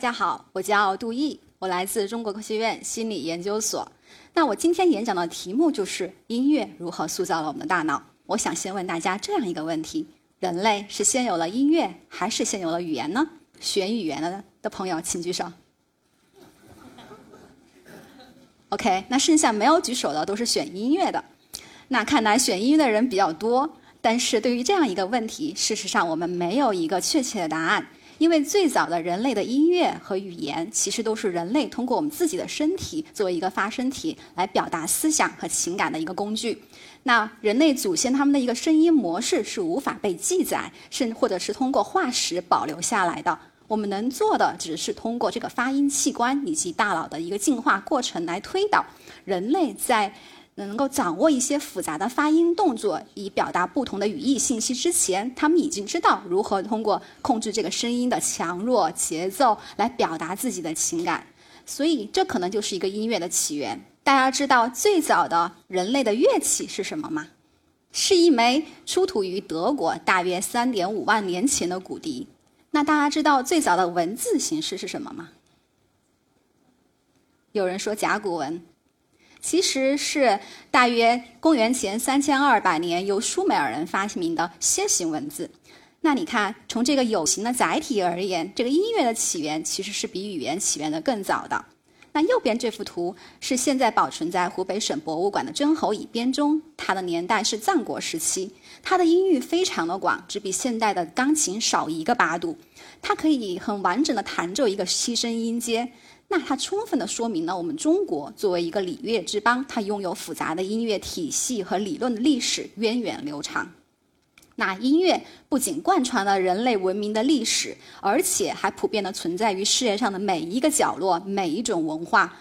大家好，我叫杜毅，我来自中国科学院心理研究所。那我今天演讲的题目就是音乐如何塑造了我们的大脑。我想先问大家这样一个问题：人类是先有了音乐，还是先有了语言呢？选语言的的朋友请举手。OK，那剩下没有举手的都是选音乐的。那看来选音乐的人比较多，但是对于这样一个问题，事实上我们没有一个确切的答案。因为最早的人类的音乐和语言，其实都是人类通过我们自己的身体作为一个发声体来表达思想和情感的一个工具。那人类祖先他们的一个声音模式是无法被记载，甚或者是通过化石保留下来的。我们能做的只是通过这个发音器官以及大脑的一个进化过程来推导人类在。能够掌握一些复杂的发音动作，以表达不同的语义信息之前，他们已经知道如何通过控制这个声音的强弱、节奏来表达自己的情感。所以，这可能就是一个音乐的起源。大家知道最早的人类的乐器是什么吗？是一枚出土于德国大约三点五万年前的骨笛。那大家知道最早的文字形式是什么吗？有人说甲骨文。其实是大约公元前三千二百年由舒美尔人发明的楔形文字。那你看，从这个有形的载体而言，这个音乐的起源其实是比语言起源的更早的。那右边这幅图是现在保存在湖北省博物馆的真侯乙编钟，它的年代是战国时期，它的音域非常的广，只比现代的钢琴少一个八度，它可以很完整的弹奏一个七声音阶。那它充分的说明了我们中国作为一个礼乐之邦，它拥有复杂的音乐体系和理论的历史源远流长。那音乐不仅贯穿了人类文明的历史，而且还普遍的存在于世界上的每一个角落、每一种文化。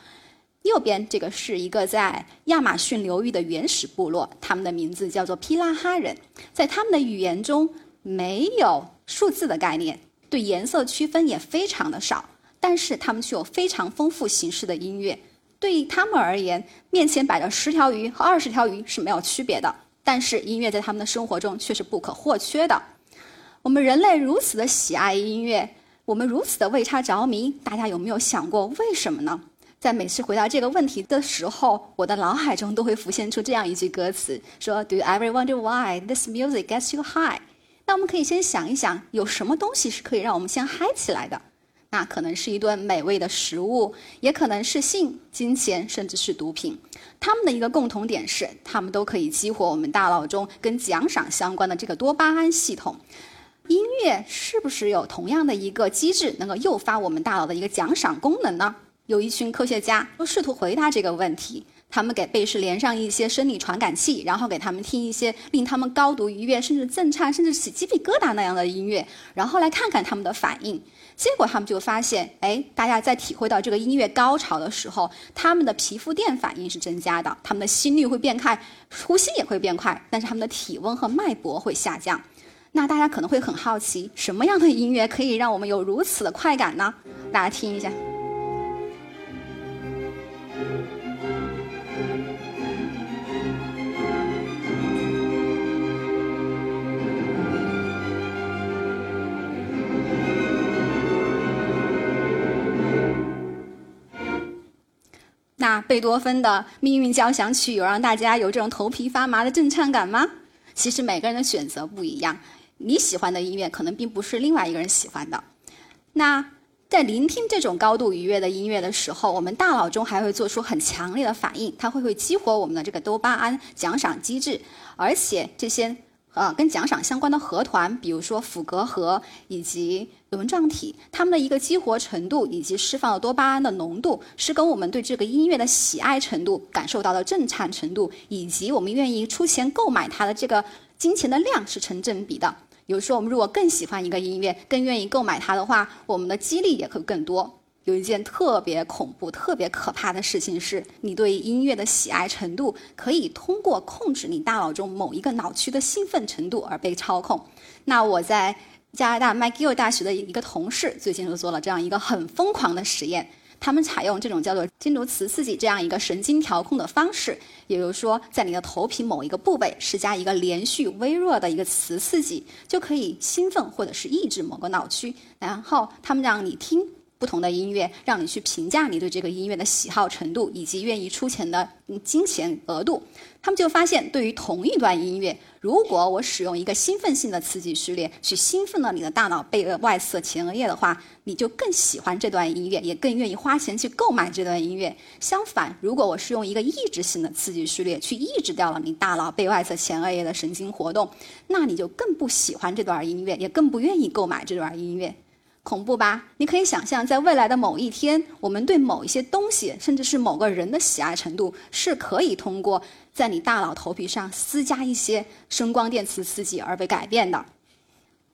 右边这个是一个在亚马逊流域的原始部落，他们的名字叫做皮拉哈人，在他们的语言中没有数字的概念，对颜色区分也非常的少。但是他们却有非常丰富形式的音乐，对于他们而言，面前摆着十条鱼和二十条鱼是没有区别的。但是音乐在他们的生活中却是不可或缺的。我们人类如此的喜爱音乐，我们如此的为它着迷，大家有没有想过为什么呢？在每次回答这个问题的时候，我的脑海中都会浮现出这样一句歌词：说 Do you ever wonder why this music gets you high？那我们可以先想一想，有什么东西是可以让我们先嗨起来的？那可能是一顿美味的食物，也可能是性、金钱，甚至是毒品。它们的一个共同点是，它们都可以激活我们大脑中跟奖赏相关的这个多巴胺系统。音乐是不是有同样的一个机制，能够诱发我们大脑的一个奖赏功能呢？有一群科学家都试图回答这个问题。他们给被试连上一些生理传感器，然后给他们听一些令他们高度愉悦、甚至震颤、甚至起鸡皮疙瘩那样的音乐，然后来看看他们的反应。结果他们就发现，哎，大家在体会到这个音乐高潮的时候，他们的皮肤电反应是增加的，他们的心率会变快，呼吸也会变快，但是他们的体温和脉搏会下降。那大家可能会很好奇，什么样的音乐可以让我们有如此的快感呢？大家听一下。贝多芬的《命运交响曲》有让大家有这种头皮发麻的震颤感吗？其实每个人的选择不一样，你喜欢的音乐可能并不是另外一个人喜欢的。那在聆听这种高度愉悦的音乐的时候，我们大脑中还会做出很强烈的反应，它会会激活我们的这个多巴胺奖赏机制，而且这些。呃，跟奖赏相关的核团，比如说辅格核以及轮状体，它们的一个激活程度以及释放的多巴胺的浓度，是跟我们对这个音乐的喜爱程度、感受到的震颤程度，以及我们愿意出钱购买它的这个金钱的量是成正比的。比如说，我们如果更喜欢一个音乐，更愿意购买它的话，我们的激励也会更多。有一件特别恐怖、特别可怕的事情是，你对音乐的喜爱程度可以通过控制你大脑中某一个脑区的兴奋程度而被操控。那我在加拿大麦吉尔大学的一个同事最近就做了这样一个很疯狂的实验，他们采用这种叫做经颅磁刺激这样一个神经调控的方式，也就是说，在你的头皮某一个部位施加一个连续微弱的一个磁刺激，就可以兴奋或者是抑制某个脑区。然后他们让你听。不同的音乐，让你去评价你对这个音乐的喜好程度以及愿意出钱的金钱额度。他们就发现，对于同一段音乐，如果我使用一个兴奋性的刺激序列去兴奋了你的大脑背外侧前额叶的话，你就更喜欢这段音乐，也更愿意花钱去购买这段音乐。相反，如果我是用一个抑制性的刺激序列去抑制掉了你大脑背外侧前额叶的神经活动，那你就更不喜欢这段音乐，也更不愿意购买这段音乐。恐怖吧？你可以想象，在未来的某一天，我们对某一些东西，甚至是某个人的喜爱程度，是可以通过在你大脑头皮上施加一些声光电磁刺激而被改变的。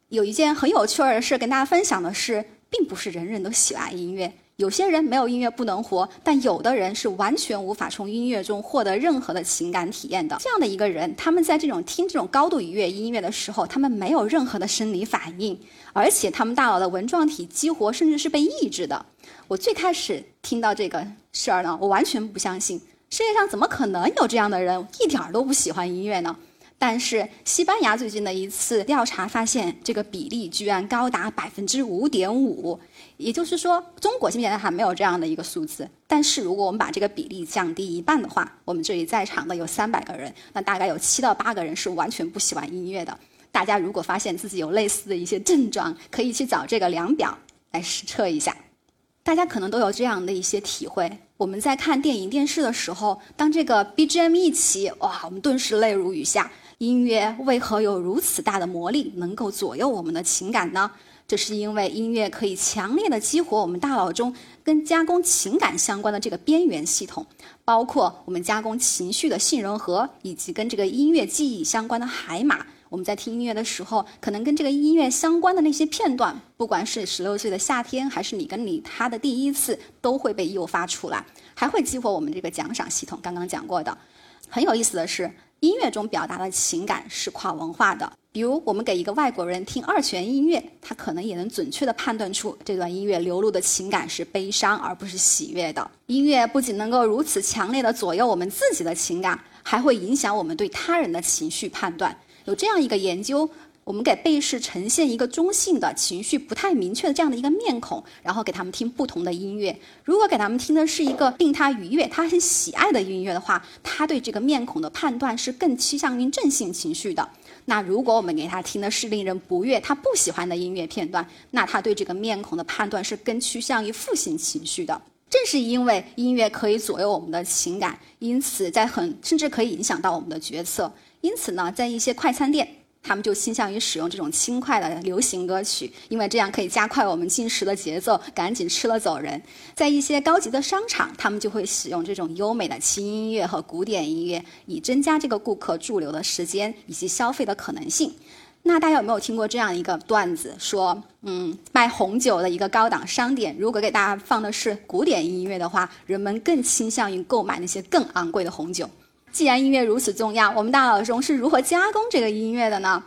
有一件很有趣儿的事跟大家分享的是，并不是人人都喜爱音乐。有些人没有音乐不能活，但有的人是完全无法从音乐中获得任何的情感体验的。这样的一个人，他们在这种听这种高度愉悦音乐的时候，他们没有任何的生理反应，而且他们大脑的纹状体激活甚至是被抑制的。我最开始听到这个事儿呢，我完全不相信，世界上怎么可能有这样的人，一点儿都不喜欢音乐呢？但是西班牙最近的一次调查发现，这个比例居然高达百分之五点五。也就是说，中国现在还没有这样的一个数字。但是如果我们把这个比例降低一半的话，我们这里在场的有三百个人，那大概有七到八个人是完全不喜欢音乐的。大家如果发现自己有类似的一些症状，可以去找这个量表来实测一下。大家可能都有这样的一些体会：我们在看电影、电视的时候，当这个 BGM 一起，哇，我们顿时泪如雨下。音乐为何有如此大的魔力，能够左右我们的情感呢？这是因为音乐可以强烈的激活我们大脑中跟加工情感相关的这个边缘系统，包括我们加工情绪的杏仁核，以及跟这个音乐记忆相关的海马。我们在听音乐的时候，可能跟这个音乐相关的那些片段，不管是十六岁的夏天，还是你跟你他的第一次，都会被诱发出来，还会激活我们这个奖赏系统。刚刚讲过的，很有意思的是，音乐中表达的情感是跨文化的。比如，我们给一个外国人听二泉音乐，他可能也能准确地判断出这段音乐流露的情感是悲伤而不是喜悦的。音乐不仅能够如此强烈地左右我们自己的情感，还会影响我们对他人的情绪判断。有这样一个研究。我们给被试呈现一个中性的情绪不太明确的这样的一个面孔，然后给他们听不同的音乐。如果给他们听的是一个令他愉悦、他很喜爱的音乐的话，他对这个面孔的判断是更趋向于正性情绪的。那如果我们给他听的是令人不悦、他不喜欢的音乐片段，那他对这个面孔的判断是更趋向于负性情绪的。正是因为音乐可以左右我们的情感，因此在很甚至可以影响到我们的决策。因此呢，在一些快餐店。他们就倾向于使用这种轻快的流行歌曲，因为这样可以加快我们进食的节奏，赶紧吃了走人。在一些高级的商场，他们就会使用这种优美的轻音乐和古典音乐，以增加这个顾客驻留的时间以及消费的可能性。那大家有没有听过这样一个段子？说，嗯，卖红酒的一个高档商店，如果给大家放的是古典音乐的话，人们更倾向于购买那些更昂贵的红酒。既然音乐如此重要，我们大脑中是如何加工这个音乐的呢？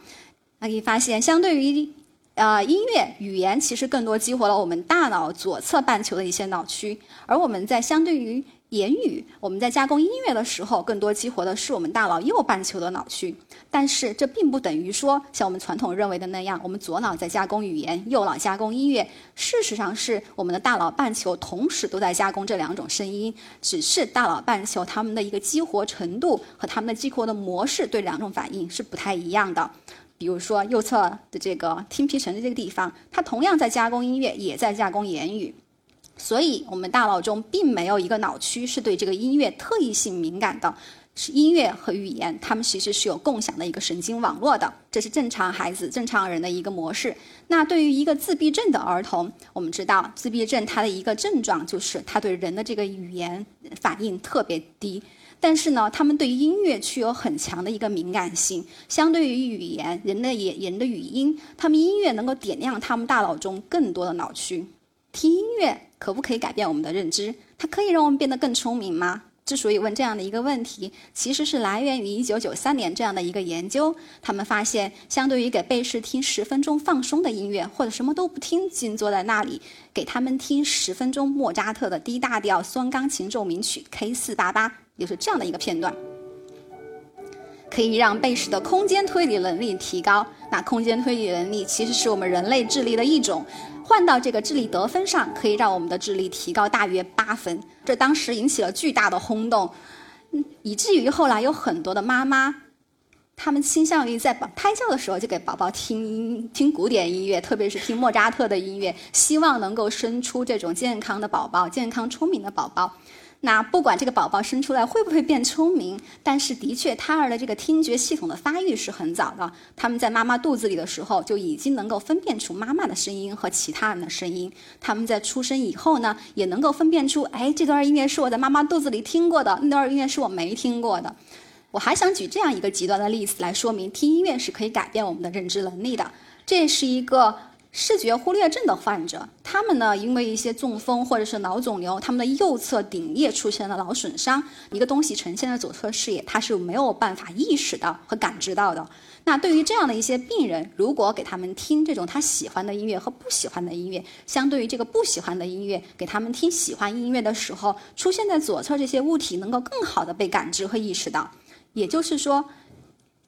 那可以发现，相对于，呃，音乐语言其实更多激活了我们大脑左侧半球的一些脑区，而我们在相对于。言语，我们在加工音乐的时候，更多激活的是我们大脑右半球的脑区。但是，这并不等于说，像我们传统认为的那样，我们左脑在加工语言，右脑加工音乐。事实上，是我们的大脑半球同时都在加工这两种声音，只是大脑半球它们的一个激活程度和它们的激活的模式对两种反应是不太一样的。比如说，右侧的这个听皮层的这个地方，它同样在加工音乐，也在加工言语。所以，我们大脑中并没有一个脑区是对这个音乐特异性敏感的，是音乐和语言，它们其实是有共享的一个神经网络的，这是正常孩子、正常人的一个模式。那对于一个自闭症的儿童，我们知道，自闭症它的一个症状就是他对人的这个语言反应特别低，但是呢，他们对音乐具有很强的一个敏感性，相对于语言，人的也人的语音，他们音乐能够点亮他们大脑中更多的脑区。听音乐可不可以改变我们的认知？它可以让我们变得更聪明吗？之所以问这样的一个问题，其实是来源于一九九三年这样的一个研究。他们发现，相对于给被试听十分钟放松的音乐，或者什么都不听，静坐在那里，给他们听十分钟莫扎特的 D 大调双钢琴奏鸣曲 K 四八八，也是这样的一个片段。可以让被试的空间推理能力提高。那空间推理能力其实是我们人类智力的一种，换到这个智力得分上，可以让我们的智力提高大约八分。这当时引起了巨大的轰动，以至于后来有很多的妈妈，他们倾向于在胎教的时候就给宝宝听听古典音乐，特别是听莫扎特的音乐，希望能够生出这种健康的宝宝，健康聪明的宝宝。那不管这个宝宝生出来会不会变聪明，但是的确，胎儿的这个听觉系统的发育是很早的。他们在妈妈肚子里的时候就已经能够分辨出妈妈的声音和其他人的声音。他们在出生以后呢，也能够分辨出，哎，这段音乐是我在妈妈肚子里听过的，那段音乐是我没听过的。我还想举这样一个极端的例子来说明，听音乐是可以改变我们的认知能力的。这是一个。视觉忽略症的患者，他们呢，因为一些中风或者是脑肿瘤，他们的右侧顶叶出现了脑损伤，一个东西呈现在左侧视野，他是没有办法意识到和感知到的。那对于这样的一些病人，如果给他们听这种他喜欢的音乐和不喜欢的音乐，相对于这个不喜欢的音乐，给他们听喜欢音乐的时候，出现在左侧这些物体能够更好的被感知和意识到，也就是说。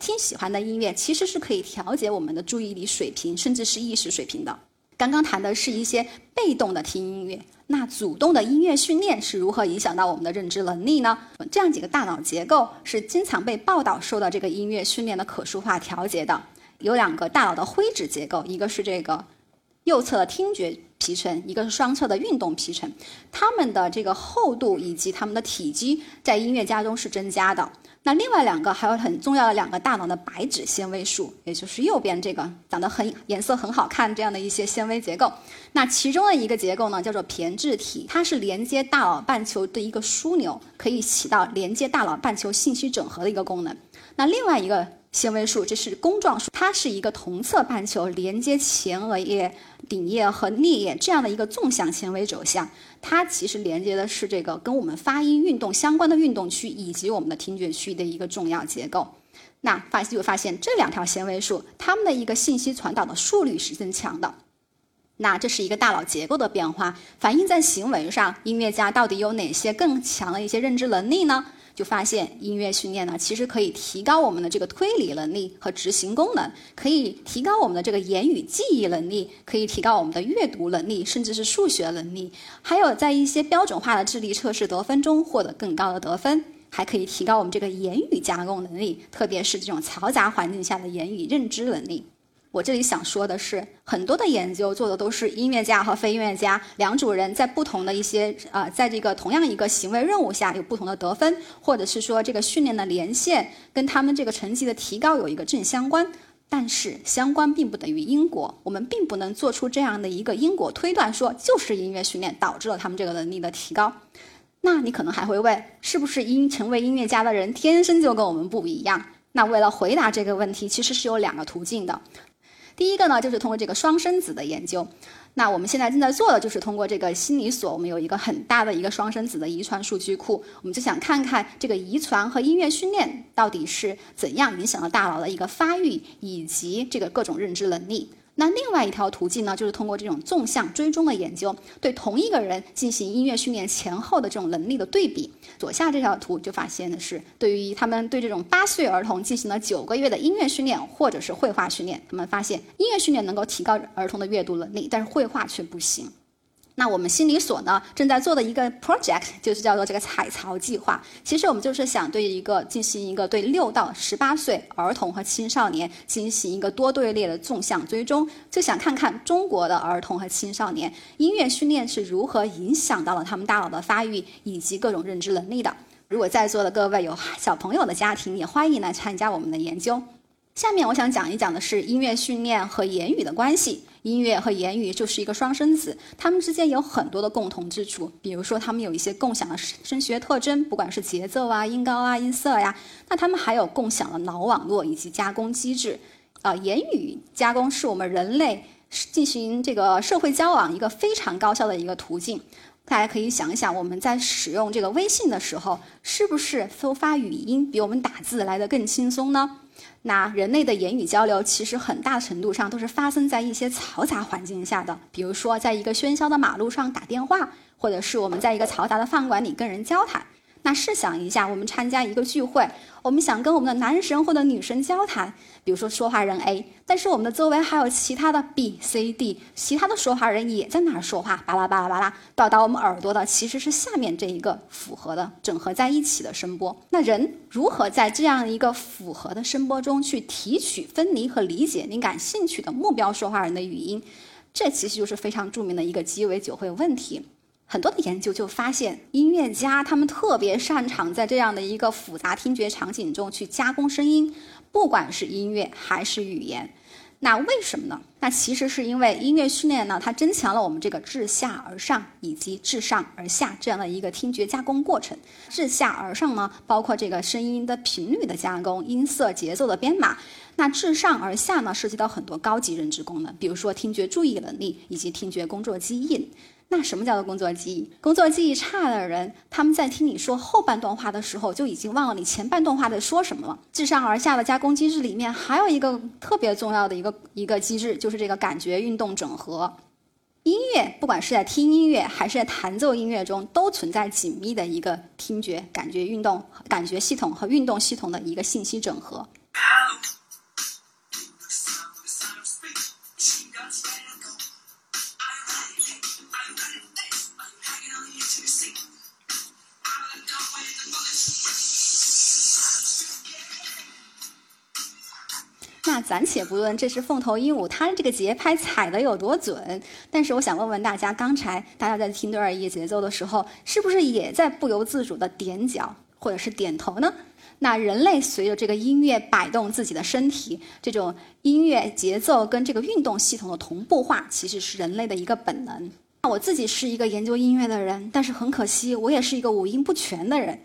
听喜欢的音乐其实是可以调节我们的注意力水平，甚至是意识水平的。刚刚谈的是一些被动的听音乐，那主动的音乐训练是如何影响到我们的认知能力呢？这样几个大脑结构是经常被报道受到这个音乐训练的可视化调节的。有两个大脑的灰质结构，一个是这个右侧听觉皮层，一个是双侧的运动皮层，它们的这个厚度以及它们的体积在音乐家中是增加的。那另外两个还有很重要的两个大脑的白质纤维素，也就是右边这个长得很颜色很好看这样的一些纤维结构。那其中的一个结构呢，叫做胼胝体，它是连接大脑半球的一个枢纽，可以起到连接大脑半球信息整合的一个功能。那另外一个。纤维素，这是弓状束，它是一个同侧半球连接前额叶、顶叶和颞叶这样的一个纵向纤维轴向。它其实连接的是这个跟我们发音运动相关的运动区以及我们的听觉区的一个重要结构。那发就发现这两条纤维素，它们的一个信息传导的速率是增强的。那这是一个大脑结构的变化，反映在行为上，音乐家到底有哪些更强的一些认知能力呢？就发现音乐训练呢，其实可以提高我们的这个推理能力和执行功能，可以提高我们的这个言语记忆能力，可以提高我们的阅读能力，甚至是数学能力，还有在一些标准化的智力测试得分中获得更高的得分，还可以提高我们这个言语加工能力，特别是这种嘈杂环境下的言语认知能力。我这里想说的是，很多的研究做的都是音乐家和非音乐家两组人在不同的一些啊，在这个同样一个行为任务下有不同的得分，或者是说这个训练的连线跟他们这个成绩的提高有一个正相关。但是相关并不等于因果，我们并不能做出这样的一个因果推断，说就是音乐训练导致了他们这个能力的提高。那你可能还会问，是不是音成为音乐家的人天生就跟我们不一样？那为了回答这个问题，其实是有两个途径的。第一个呢，就是通过这个双生子的研究。那我们现在正在做的就是通过这个心理所，我们有一个很大的一个双生子的遗传数据库，我们就想看看这个遗传和音乐训练到底是怎样影响了大脑的一个发育以及这个各种认知能力。那另外一条途径呢，就是通过这种纵向追踪的研究，对同一个人进行音乐训练前后的这种能力的对比。左下这条图就发现的是，对于他们对这种八岁儿童进行了九个月的音乐训练或者是绘画训练，他们发现音乐训练能够提高儿童的阅读能力，但是绘画却不行。那我们心理所呢正在做的一个 project 就是叫做这个彩槽计划。其实我们就是想对一个进行一个对六到十八岁儿童和青少年进行一个多队列的纵向追踪，就想看看中国的儿童和青少年音乐训练是如何影响到了他们大脑的发育以及各种认知能力的。如果在座的各位有小朋友的家庭，也欢迎来参加我们的研究。下面我想讲一讲的是音乐训练和言语的关系。音乐和言语就是一个双生子，他们之间有很多的共同之处，比如说他们有一些共享的声学特征，不管是节奏啊、音高啊、音色呀，那他们还有共享的脑网络以及加工机制。啊，言语加工是我们人类进行这个社会交往一个非常高效的一个途径。大家可以想一想，我们在使用这个微信的时候，是不是搜发语音比我们打字来的更轻松呢？那人类的言语交流其实很大程度上都是发生在一些嘈杂环境下的，比如说在一个喧嚣的马路上打电话，或者是我们在一个嘈杂的饭馆里跟人交谈。那试想一下，我们参加一个聚会，我们想跟我们的男神或者女神交谈，比如说说话人 A，但是我们的周围还有其他的 B、C、D，其他的说话人也在那儿说话，巴拉巴拉巴拉，到达我们耳朵的其实是下面这一个复合的、整合在一起的声波。那人如何在这样一个复合的声波中去提取、分离和理解您感兴趣的目标说话人的语音？这其实就是非常著名的一个鸡尾酒会问题。很多的研究就发现，音乐家他们特别擅长在这样的一个复杂听觉场景中去加工声音，不管是音乐还是语言。那为什么呢？那其实是因为音乐训练呢，它增强了我们这个自下而上以及自上而下这样的一个听觉加工过程。自下而上呢，包括这个声音的频率的加工、音色、节奏的编码。那自上而下呢，涉及到很多高级认知功能，比如说听觉注意能力以及听觉工作记忆。那什么叫做工作记忆？工作记忆差的人，他们在听你说后半段话的时候，就已经忘了你前半段话在说什么了。自上而下的加工机制里面，还有一个特别重要的一个一个机制，就是这个感觉运动整合。音乐，不管是在听音乐还是在弹奏音乐中，都存在紧密的一个听觉、感觉运动、感觉系统和运动系统的一个信息整合。那暂且不论这是凤头鹦鹉，它这个节拍踩的有多准，但是我想问问大家，刚才大家在听对二一节奏的时候，是不是也在不由自主的点脚或者是点头呢？那人类随着这个音乐摆动自己的身体，这种音乐节奏跟这个运动系统的同步化，其实是人类的一个本能。那我自己是一个研究音乐的人，但是很可惜，我也是一个五音不全的人。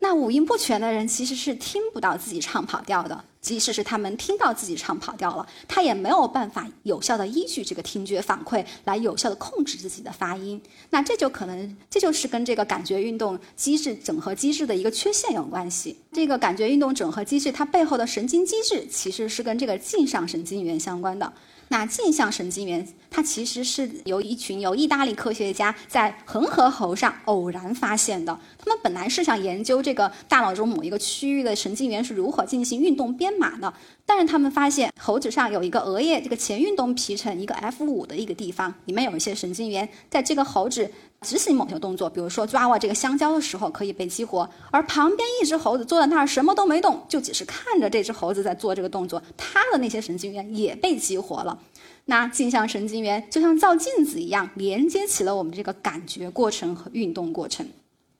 那五音不全的人其实是听不到自己唱跑调的，即使是他们听到自己唱跑调了，他也没有办法有效的依据这个听觉反馈来有效的控制自己的发音。那这就可能，这就是跟这个感觉运动机制整合机制的一个缺陷有关系。这个感觉运动整合机制它背后的神经机制其实是跟这个镜像神经元相关的。那镜像神经元，它其实是由一群由意大利科学家在恒河猴上偶然发现的。他们本来是想研究这个大脑中某一个区域的神经元是如何进行运动编码呢，但是他们发现猴子上有一个额叶这个前运动皮层一个 F 五的一个地方，里面有一些神经元，在这个猴子。执行某些动作，比如说抓握这个香蕉的时候可以被激活，而旁边一只猴子坐在那儿什么都没动，就只是看着这只猴子在做这个动作，它的那些神经元也被激活了。那镜像神经元就像照镜子一样，连接起了我们这个感觉过程和运动过程。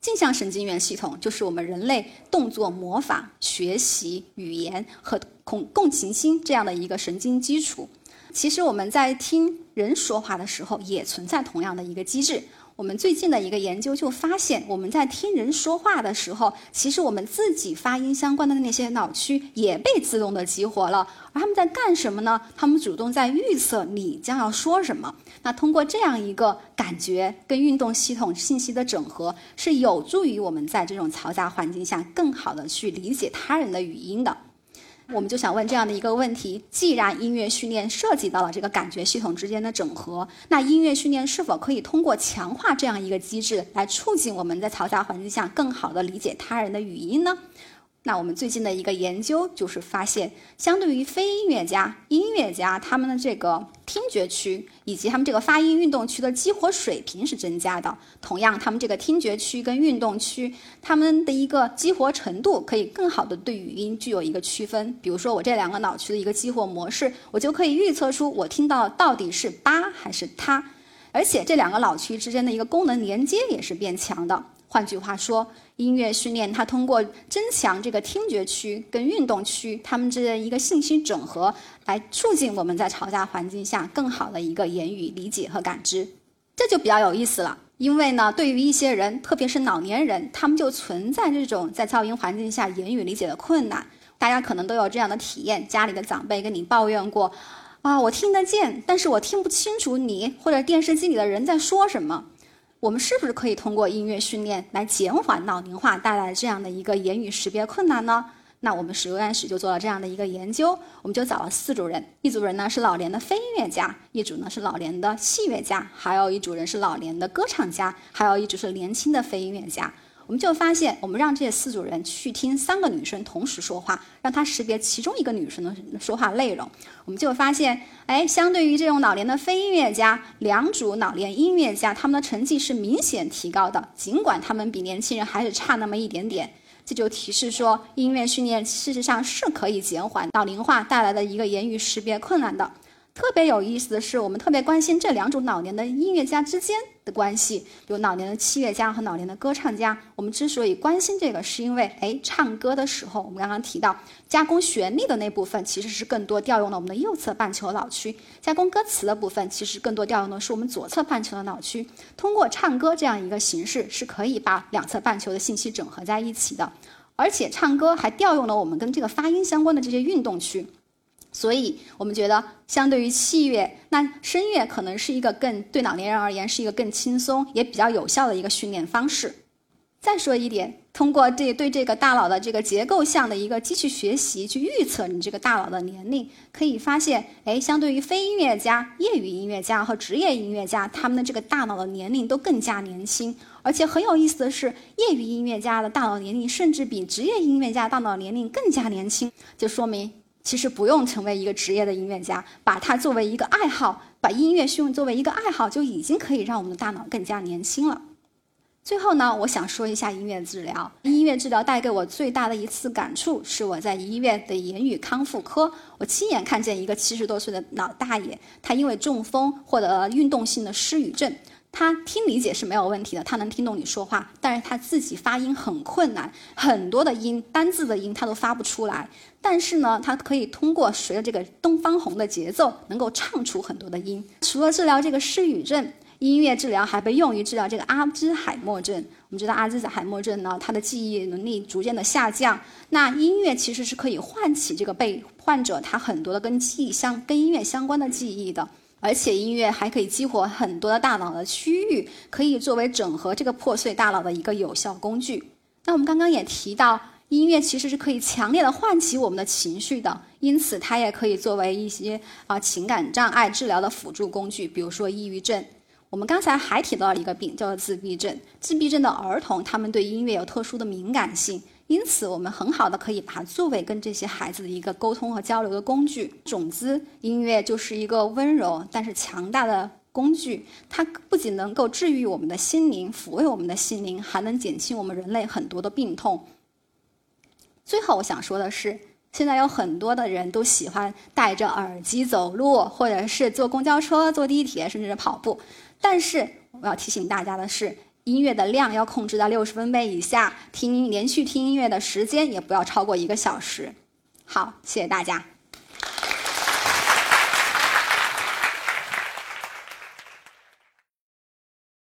镜像神经元系统就是我们人类动作模仿、学习、语言和共共情心这样的一个神经基础。其实我们在听人说话的时候，也存在同样的一个机制。我们最近的一个研究就发现，我们在听人说话的时候，其实我们自己发音相关的那些脑区也被自动的激活了。而他们在干什么呢？他们主动在预测你将要说什么。那通过这样一个感觉跟运动系统信息的整合，是有助于我们在这种嘈杂环境下更好的去理解他人的语音的。我们就想问这样的一个问题：既然音乐训练涉及到了这个感觉系统之间的整合，那音乐训练是否可以通过强化这样一个机制，来促进我们在嘈杂环境下更好的理解他人的语音呢？那我们最近的一个研究就是发现，相对于非音乐家，音乐家他们的这个听觉区以及他们这个发音运动区的激活水平是增加的。同样，他们这个听觉区跟运动区，他们的一个激活程度可以更好的对语音具有一个区分。比如说，我这两个脑区的一个激活模式，我就可以预测出我听到到底是八还是他，而且这两个脑区之间的一个功能连接也是变强的。换句话说，音乐训练它通过增强这个听觉区跟运动区它们之间一个信息整合，来促进我们在嘈杂环境下更好的一个言语理解和感知。这就比较有意思了，因为呢，对于一些人，特别是老年人，他们就存在这种在噪音环境下言语理解的困难。大家可能都有这样的体验：家里的长辈跟你抱怨过，啊，我听得见，但是我听不清楚你或者电视机里的人在说什么。我们是不是可以通过音乐训练来减缓老龄化带来这样的一个言语识别困难呢？那我们实验室就做了这样的一个研究，我们就找了四组人，一组人呢是老年的非音乐家，一组呢是老年的器乐家，还有一组人是老年的歌唱家，还有一组是年轻的非音乐家。我们就发现，我们让这四组人去听三个女生同时说话，让他识别其中一个女生的说话内容，我们就发现，哎，相对于这种老年的非音乐家，两组老年音乐家他们的成绩是明显提高的，尽管他们比年轻人还是差那么一点点。这就提示说，音乐训练事实上是可以减缓老龄化带来的一个言语识别困难的。特别有意思的是，我们特别关心这两种老年的音乐家之间的关系，比如老年的器乐家和老年的歌唱家。我们之所以关心这个，是因为，哎，唱歌的时候，我们刚刚提到加工旋律的那部分其实是更多调用了我们的右侧半球脑区，加工歌词的部分其实更多调用的是我们左侧半球的脑区。通过唱歌这样一个形式，是可以把两侧半球的信息整合在一起的，而且唱歌还调用了我们跟这个发音相关的这些运动区。所以，我们觉得，相对于器乐，那声乐可能是一个更对老年人而言是一个更轻松也比较有效的一个训练方式。再说一点，通过这对这个大脑的这个结构项的一个机器学习，去预测你这个大脑的年龄，可以发现，哎，相对于非音乐家、业余音乐家和职业音乐家，他们的这个大脑的年龄都更加年轻。而且很有意思的是，业余音乐家的大脑年龄甚至比职业音乐家大脑年龄更加年轻，就说明。其实不用成为一个职业的音乐家，把它作为一个爱好，把音乐训作为一个爱好，就已经可以让我们的大脑更加年轻了。最后呢，我想说一下音乐治疗。音乐治疗带给我最大的一次感触，是我在医院的言语康复科，我亲眼看见一个七十多岁的老大爷，他因为中风获得了运动性的失语症。他听理解是没有问题的，他能听懂你说话，但是他自己发音很困难，很多的音单字的音他都发不出来。但是呢，他可以通过随着这个东方红的节奏，能够唱出很多的音。除了治疗这个失语症，音乐治疗还被用于治疗这个阿兹海默症。我们知道阿兹海默症呢，他的记忆能力逐渐的下降，那音乐其实是可以唤起这个被患者他很多的跟记忆相跟音乐相关的记忆的。而且音乐还可以激活很多的大脑的区域，可以作为整合这个破碎大脑的一个有效工具。那我们刚刚也提到，音乐其实是可以强烈的唤起我们的情绪的，因此它也可以作为一些啊情感障碍治疗的辅助工具，比如说抑郁症。我们刚才还提到了一个病，叫做自闭症。自闭症的儿童，他们对音乐有特殊的敏感性。因此，我们很好的可以把它作为跟这些孩子的一个沟通和交流的工具。种子音乐就是一个温柔但是强大的工具，它不仅能够治愈我们的心灵，抚慰我们的心灵，还能减轻我们人类很多的病痛。最后，我想说的是，现在有很多的人都喜欢戴着耳机走路，或者是坐公交车、坐地铁，甚至是跑步。但是，我要提醒大家的是。音乐的量要控制在六十分贝以下，听连续听音乐的时间也不要超过一个小时。好，谢谢大家。